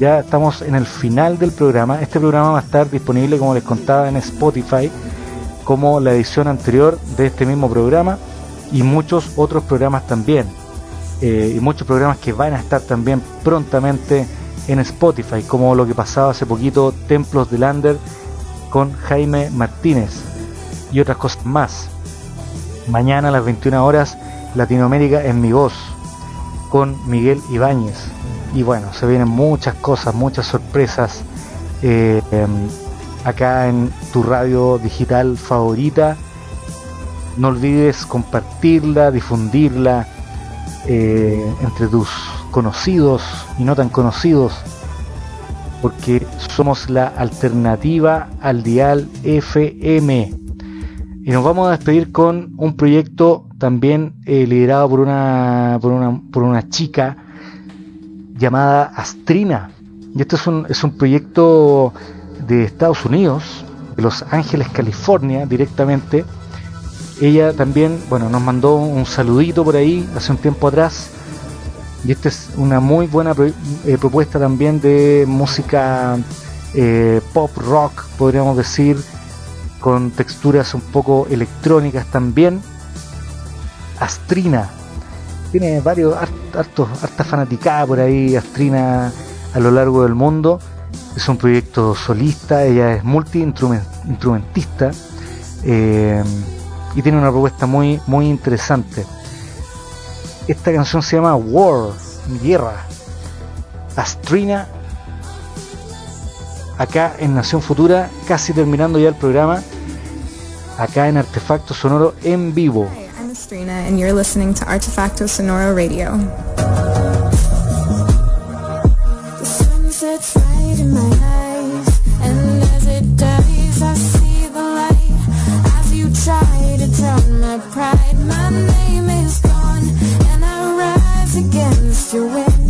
Ya estamos en el final del programa. Este programa va a estar disponible, como les contaba, en Spotify, como la edición anterior de este mismo programa y muchos otros programas también. Eh, y muchos programas que van a estar también prontamente en Spotify, como lo que pasaba hace poquito Templos de Lander con Jaime Martínez y otras cosas más. Mañana a las 21 horas Latinoamérica en mi voz con Miguel Ibáñez. Y bueno, se vienen muchas cosas, muchas sorpresas eh, em, acá en tu radio digital favorita. No olvides compartirla, difundirla eh, entre tus conocidos y no tan conocidos, porque somos la alternativa al dial FM. Y nos vamos a despedir con un proyecto también eh, liderado por una, por una, por una chica llamada Astrina. Y esto es un, es un proyecto de Estados Unidos, de Los Ángeles, California, directamente. Ella también, bueno, nos mandó un saludito por ahí hace un tiempo atrás y esta es una muy buena eh, propuesta también de música eh, pop rock, podríamos decir, con texturas un poco electrónicas también. Astrina, tiene varios, hartos, harta fanaticada por ahí, Astrina a lo largo del mundo. Es un proyecto solista, ella es multi-instrumentista eh, y tiene una propuesta muy, muy interesante. Esta canción se llama War, Guerra. Astrina, acá en Nación Futura, casi terminando ya el programa, acá en Artefacto Sonoro en vivo. Hi, I'm Astrina and you're listening to Artefacto Sonoro Radio. Try to drown my pride, my name is. Against your wind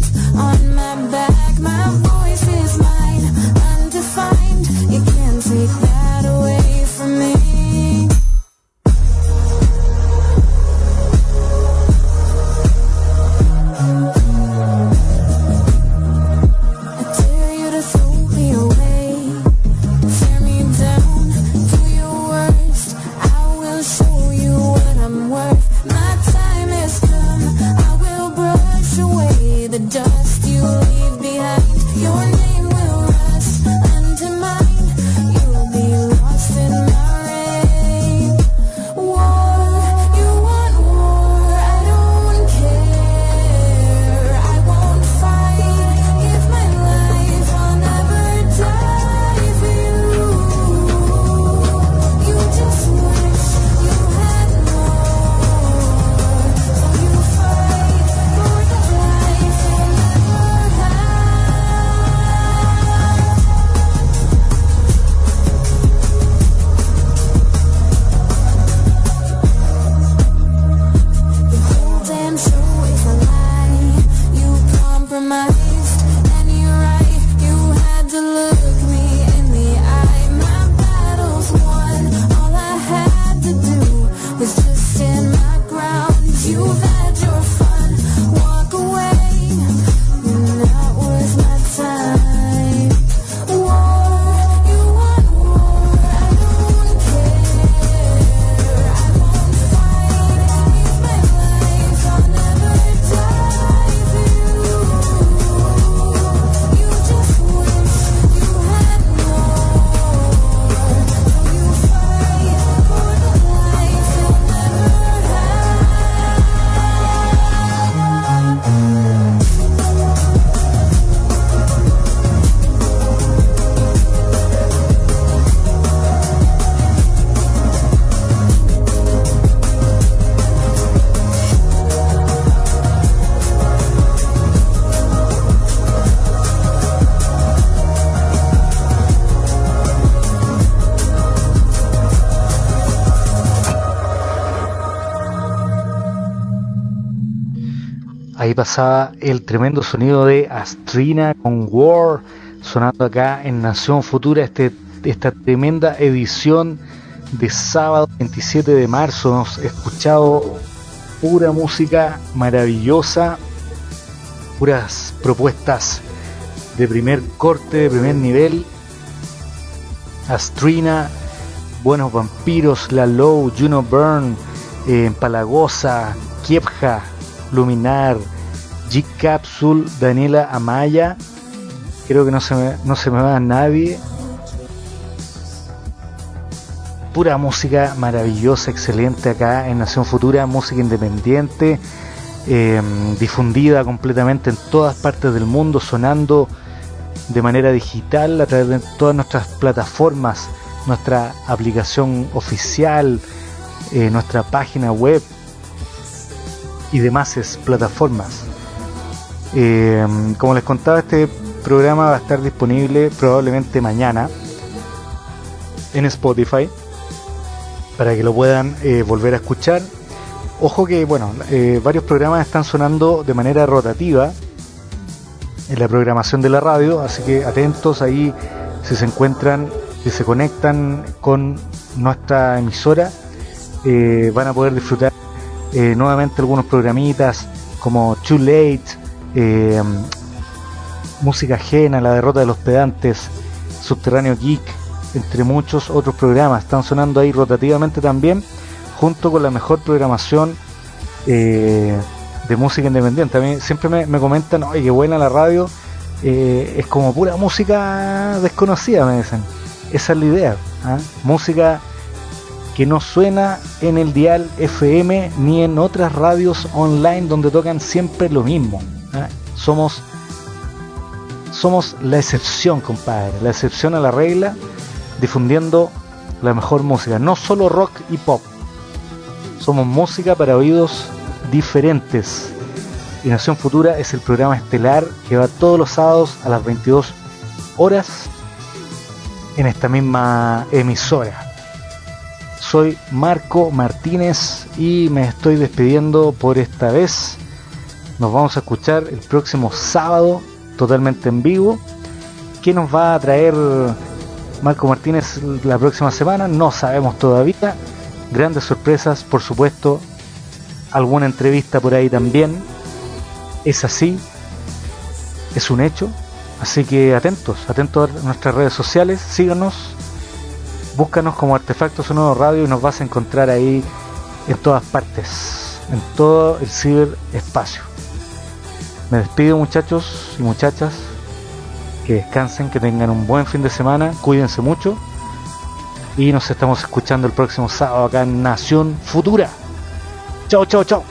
Ahí pasaba el tremendo sonido de Astrina con War sonando acá en Nación Futura este, esta tremenda edición de sábado 27 de marzo. Hemos escuchado pura música maravillosa, puras propuestas de primer corte, de primer nivel. Astrina, Buenos Vampiros, La Low, Juno Burn, eh, Palagosa, Kiepja, Luminar, G Capsule, Daniela Amaya. Creo que no se me, no se me va a nadie. Pura música maravillosa, excelente acá en Nación Futura, música independiente, eh, difundida completamente en todas partes del mundo, sonando de manera digital a través de todas nuestras plataformas, nuestra aplicación oficial, eh, nuestra página web y demás plataformas. Eh, como les contaba, este programa va a estar disponible probablemente mañana en Spotify para que lo puedan eh, volver a escuchar. Ojo que, bueno, varios programas están sonando de manera rotativa en la programación de la radio, así que atentos ahí si se encuentran, si se conectan con nuestra emisora, eh, van a poder disfrutar eh, nuevamente algunos programitas como Too Late, eh, Música Ajena, La Derrota de los Pedantes, Subterráneo Geek, entre muchos otros programas. Están sonando ahí rotativamente también, junto con la mejor programación de música independiente. A mí siempre me, comentan, oye, qué buena la radio, eh, es como pura música desconocida, me dicen. Esa es la idea. ¿ah? Música que no suena en el dial FM ni en otras radios online donde tocan siempre lo mismo. ¿Ah? Somos, somos la excepción, compadre, la excepción a la regla, difundiendo la mejor música, no solo rock y pop. Somos música para oídos diferentes. Y Nación Futura es el programa estelar que va todos los sábados a las 22 horas en esta misma emisora. Soy Marco Martínez y me estoy despidiendo por esta vez. Nos vamos a escuchar el próximo sábado totalmente en vivo. ¿Qué nos va a traer Marco Martínez la próxima semana? No sabemos todavía. Grandes sorpresas, por supuesto, alguna entrevista por ahí también. Es así, es un hecho. Así que atentos, atentos a nuestras redes sociales, síganos, búscanos como Artefacto Sonoro Radio y nos vas a encontrar ahí en todas partes, en todo el ciberespacio. Me despido muchachos y muchachas, que descansen, que tengan un buen fin de semana, cuídense mucho y nos estamos escuchando el próximo sábado acá en Nación Futura. Chao, chao, chao.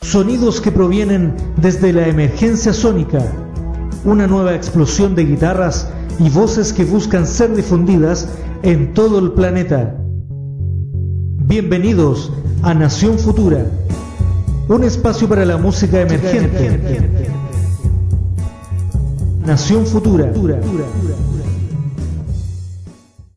Sonidos que provienen desde la emergencia sónica. Una nueva explosión de guitarras y voces que buscan ser difundidas en todo el planeta. Bienvenidos a Nación Futura, un espacio para la música emergente. Nación Futura.